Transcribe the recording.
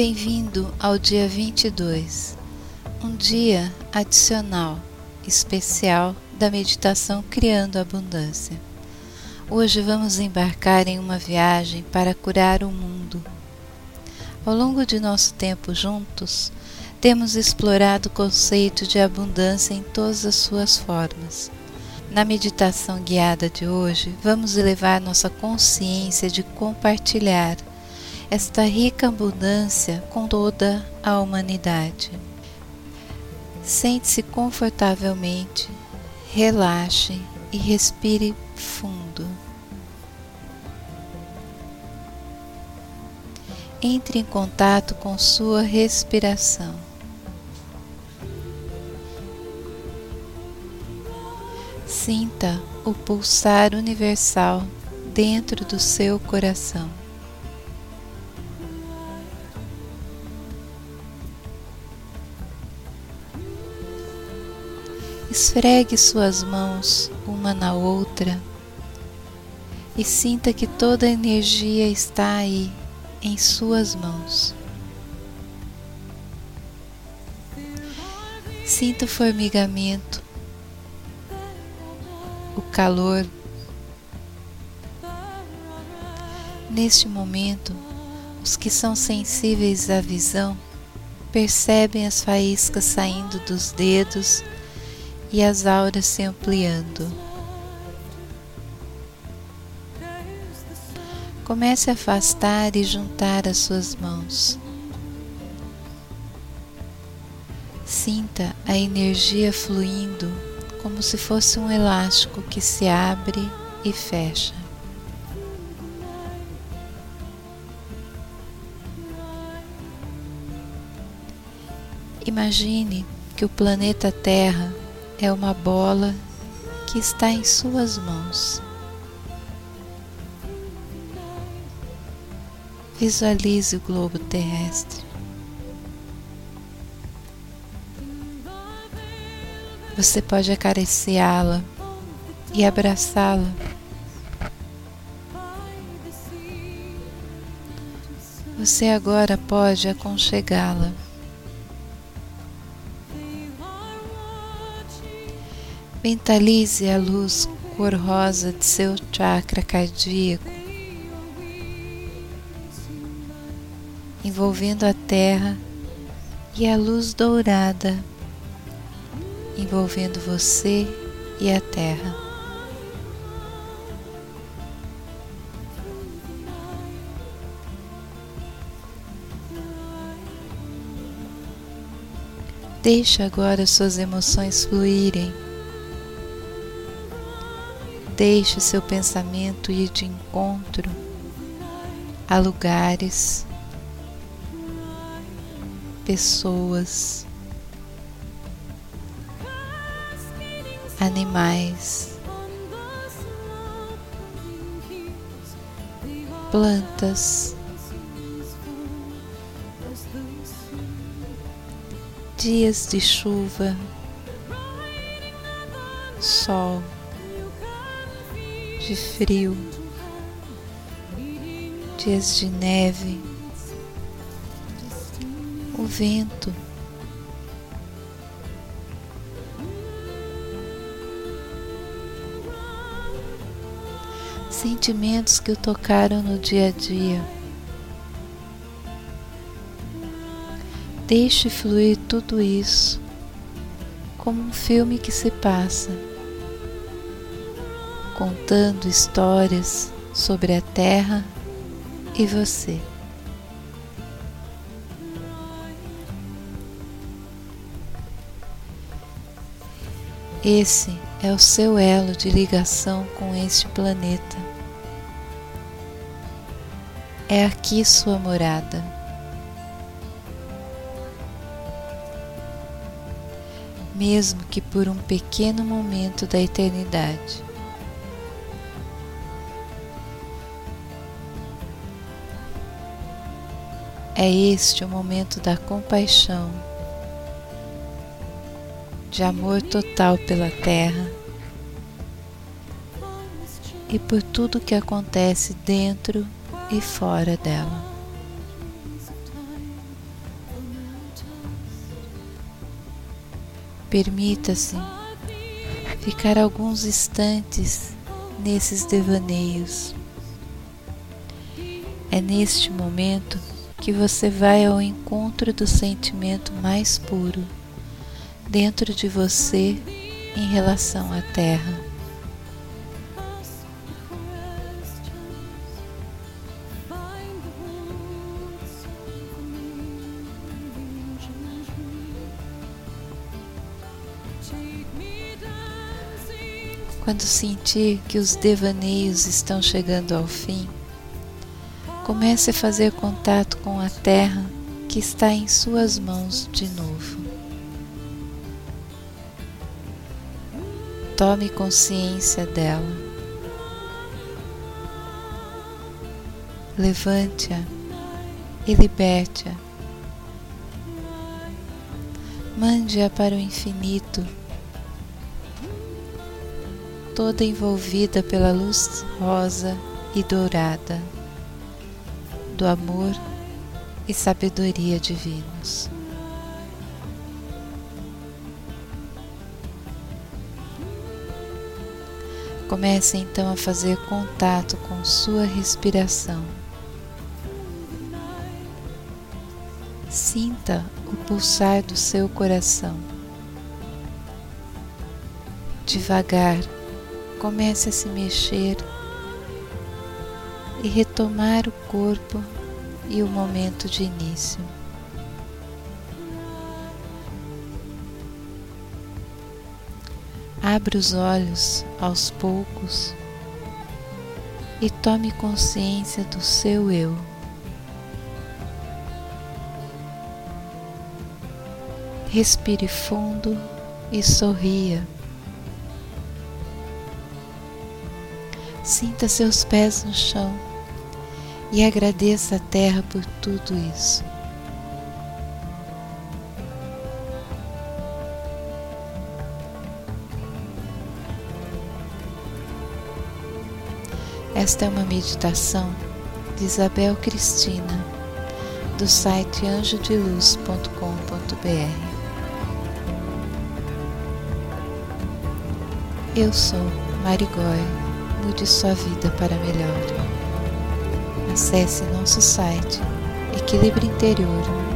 Bem-vindo ao dia 22, um dia adicional, especial da meditação Criando Abundância. Hoje vamos embarcar em uma viagem para curar o mundo. Ao longo de nosso tempo juntos, temos explorado o conceito de abundância em todas as suas formas. Na meditação guiada de hoje, vamos elevar nossa consciência de compartilhar esta rica abundância com toda a humanidade. Sente-se confortavelmente, relaxe e respire fundo. Entre em contato com sua respiração. Sinta o pulsar universal dentro do seu coração. Esfregue suas mãos uma na outra e sinta que toda a energia está aí em suas mãos. Sinta o formigamento, o calor. Neste momento, os que são sensíveis à visão percebem as faíscas saindo dos dedos e as auras se ampliando. Comece a afastar e juntar as suas mãos. Sinta a energia fluindo como se fosse um elástico que se abre e fecha. Imagine que o planeta Terra é uma bola que está em suas mãos. Visualize o globo terrestre. Você pode acariciá-la e abraçá-la. Você agora pode aconchegá-la. Mentalize a luz cor-rosa de seu chakra cardíaco, envolvendo a terra, e a luz dourada, envolvendo você e a terra. Deixe agora suas emoções fluírem Deixe seu pensamento ir de encontro a lugares, pessoas, animais, plantas, dias de chuva, sol de frio, dias de neve, o vento. Sentimentos que o tocaram no dia a dia. Deixe fluir tudo isso como um filme que se passa contando histórias sobre a Terra e você. Esse é o seu elo de ligação com este planeta. É aqui sua morada. Mesmo que por um pequeno momento da eternidade. É este o momento da compaixão, de amor total pela terra e por tudo que acontece dentro e fora dela. Permita-se ficar alguns instantes nesses devaneios. É neste momento que você vai ao encontro do sentimento mais puro dentro de você em relação à Terra. Quando sentir que os devaneios estão chegando ao fim, comece a fazer contato com a terra que está em suas mãos de novo. Tome consciência dela. Levante-a e liberte-a. Mande-a para o infinito toda envolvida pela luz rosa e dourada do amor e sabedoria divinos. Comece então a fazer contato com sua respiração. Sinta o pulsar do seu coração. Devagar, comece a se mexer e retomar o corpo e o momento de início. Abra os olhos aos poucos e tome consciência do seu eu. Respire fundo e sorria. Sinta seus pés no chão e agradeça a terra por tudo isso. Esta é uma meditação de Isabel Cristina, do site anjodeluz.com.br. Eu sou Marigói mude sua vida para melhor. Acesse nosso site equilibriointerior.com.br